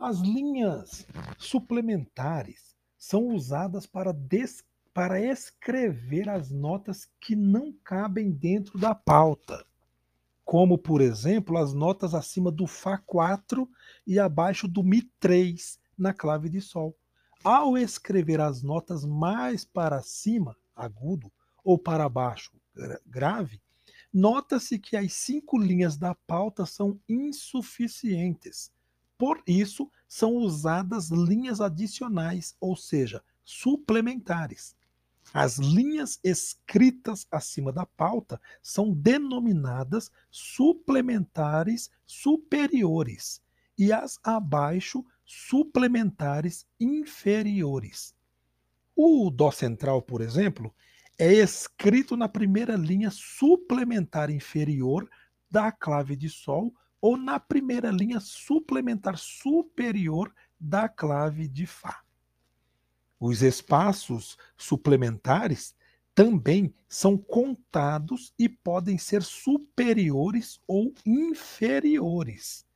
as linhas suplementares são usadas para, des, para escrever as notas que não cabem dentro da pauta, como, por exemplo, as notas acima do Fá4 e abaixo do Mi3 na clave de Sol. Ao escrever as notas mais para cima, agudo, ou para baixo, grave, nota-se que as cinco linhas da pauta são insuficientes. Por isso, são usadas linhas adicionais, ou seja, suplementares. As linhas escritas acima da pauta são denominadas suplementares superiores e as abaixo suplementares inferiores. O Dó central, por exemplo, é escrito na primeira linha suplementar inferior da clave de Sol ou na primeira linha suplementar superior da clave de Fá. Os espaços suplementares também são contados e podem ser superiores ou inferiores.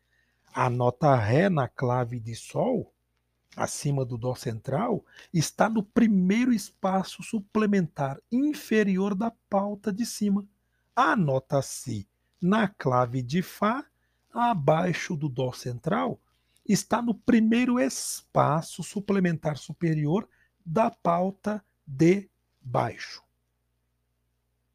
A nota Ré na clave de Sol acima do Dó central, está no primeiro espaço suplementar inferior da pauta de cima. A nota Si, na clave de Fá, abaixo do Dó central, está no primeiro espaço suplementar superior da pauta de baixo.